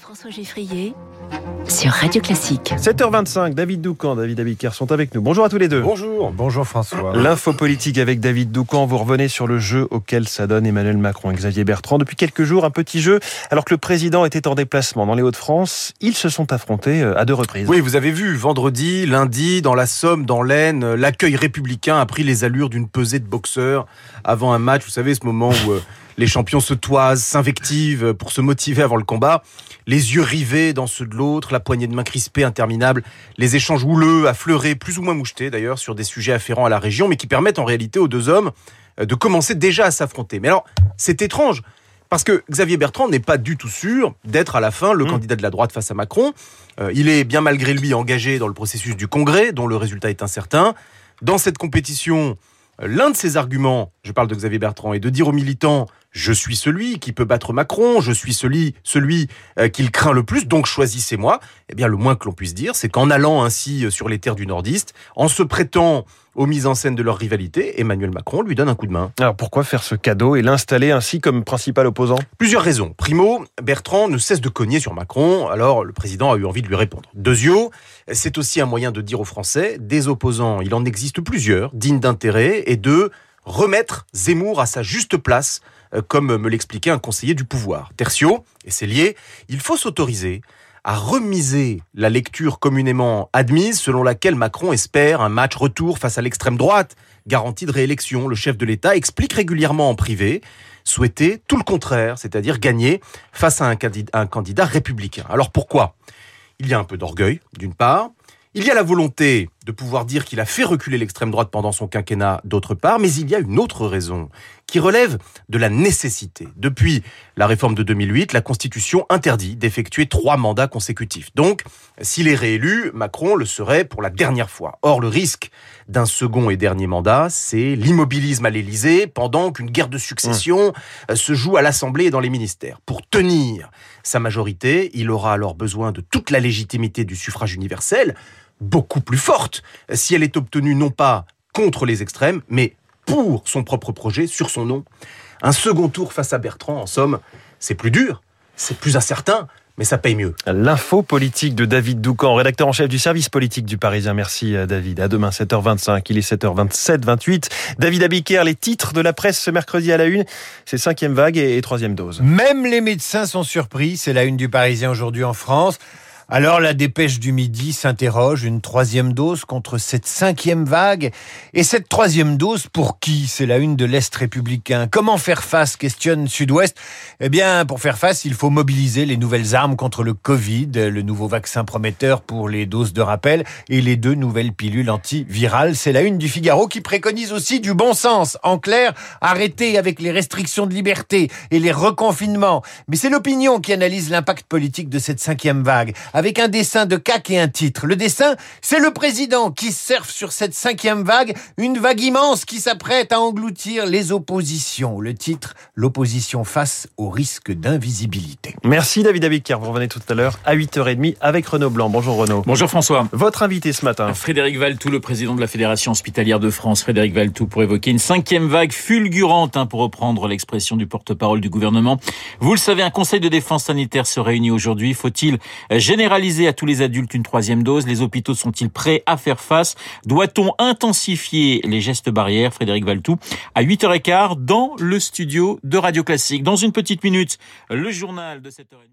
François Geffrier sur Radio Classique. 7h25, David Doucan, David Abiker sont avec nous. Bonjour à tous les deux. Bonjour, bonjour François. L'info politique avec David Doucan. Vous revenez sur le jeu auquel s'adonne Emmanuel Macron et Xavier Bertrand. Depuis quelques jours, un petit jeu. Alors que le président était en déplacement dans les Hauts-de-France, ils se sont affrontés euh, à deux reprises. Oui, vous avez vu, vendredi, lundi, dans la Somme, dans l'Aisne, l'accueil républicain a pris les allures d'une pesée de boxeurs avant un match. Vous savez, ce moment où euh, les champions se toisent, s'invectivent pour se motiver avant le combat. Les yeux rivés dans ceux de l'autre, la poignée de main crispée interminable, les échanges houleux, affleurés, plus ou moins mouchetés d'ailleurs, sur des sujets afférents à la région, mais qui permettent en réalité aux deux hommes euh, de commencer déjà à s'affronter. Mais alors, c'est étrange. Parce que Xavier Bertrand n'est pas du tout sûr d'être à la fin le mmh. candidat de la droite face à Macron. Euh, il est bien malgré lui engagé dans le processus du Congrès, dont le résultat est incertain. Dans cette compétition, L'un de ses arguments, je parle de Xavier Bertrand, est de dire aux militants je suis celui qui peut battre Macron, je suis celui, celui euh, qu'il craint le plus, donc choisissez-moi. Eh bien, le moins que l'on puisse dire, c'est qu'en allant ainsi euh, sur les terres du Nordiste, en se prêtant aux mises en scène de leur rivalité, Emmanuel Macron lui donne un coup de main. Alors pourquoi faire ce cadeau et l'installer ainsi comme principal opposant? Plusieurs raisons. Primo, Bertrand ne cesse de cogner sur Macron, alors le président a eu envie de lui répondre. Deuxièmement, c'est aussi un moyen de dire aux Français, des opposants, il en existe plusieurs, dignes d'intérêt, et de remettre Zemmour à sa juste place euh, comme me l'expliquait un conseiller du pouvoir. Tertio, et c'est lié, il faut s'autoriser à remiser la lecture communément admise selon laquelle Macron espère un match retour face à l'extrême droite, garantie de réélection. Le chef de l'État explique régulièrement en privé souhaiter tout le contraire, c'est-à-dire gagner face à un candidat, un candidat républicain. Alors pourquoi? Il y a un peu d'orgueil, d'une part. Il y a la volonté de pouvoir dire qu'il a fait reculer l'extrême droite pendant son quinquennat d'autre part, mais il y a une autre raison qui relève de la nécessité. Depuis la réforme de 2008, la Constitution interdit d'effectuer trois mandats consécutifs. Donc, s'il est réélu, Macron le serait pour la dernière fois. Or, le risque d'un second et dernier mandat, c'est l'immobilisme à l'Élysée pendant qu'une guerre de succession mmh. se joue à l'Assemblée et dans les ministères. Pour tenir sa majorité, il aura alors besoin de toute la légitimité du suffrage universel, beaucoup plus forte si elle est obtenue non pas contre les extrêmes, mais pour son propre projet, sur son nom. Un second tour face à Bertrand, en somme, c'est plus dur, c'est plus incertain, mais ça paye mieux. L'info politique de David Doucan, rédacteur en chef du service politique du Parisien. Merci euh, David. À demain 7h25, il est 7h27, 28. David Abiker, les titres de la presse ce mercredi à la une, c'est cinquième vague et troisième dose. Même les médecins sont surpris, c'est la une du Parisien aujourd'hui en France. Alors la dépêche du midi s'interroge, une troisième dose contre cette cinquième vague. Et cette troisième dose, pour qui? C'est la une de l'Est républicain. Comment faire face? Questionne Sud-Ouest. Eh bien, pour faire face, il faut mobiliser les nouvelles armes contre le Covid, le nouveau vaccin prometteur pour les doses de rappel et les deux nouvelles pilules antivirales. C'est la une du Figaro qui préconise aussi du bon sens. En clair, arrêter avec les restrictions de liberté et les reconfinements. Mais c'est l'opinion qui analyse l'impact politique de cette cinquième vague avec un dessin de CAC et un titre. Le dessin, c'est le président qui surfe sur cette cinquième vague, une vague immense qui s'apprête à engloutir les oppositions. Le titre, l'opposition face au risque d'invisibilité. Merci David Abiker. Vous revenez tout à l'heure à 8h30 avec Renaud Blanc. Bonjour Renaud. Bonjour François. Votre invité ce matin. Frédéric Valtou, le président de la Fédération hospitalière de France. Frédéric Valtou pour évoquer une cinquième vague fulgurante, hein, pour reprendre l'expression du porte-parole du gouvernement. Vous le savez, un conseil de défense sanitaire se réunit aujourd'hui. Faut-il générer généraliser à tous les adultes une troisième dose Les hôpitaux sont-ils prêts à faire face? Doit-on intensifier les gestes barrières? Frédéric Valtou à 8h15 dans le studio de Radio Classique. Dans une petite minute, le journal de 7h30.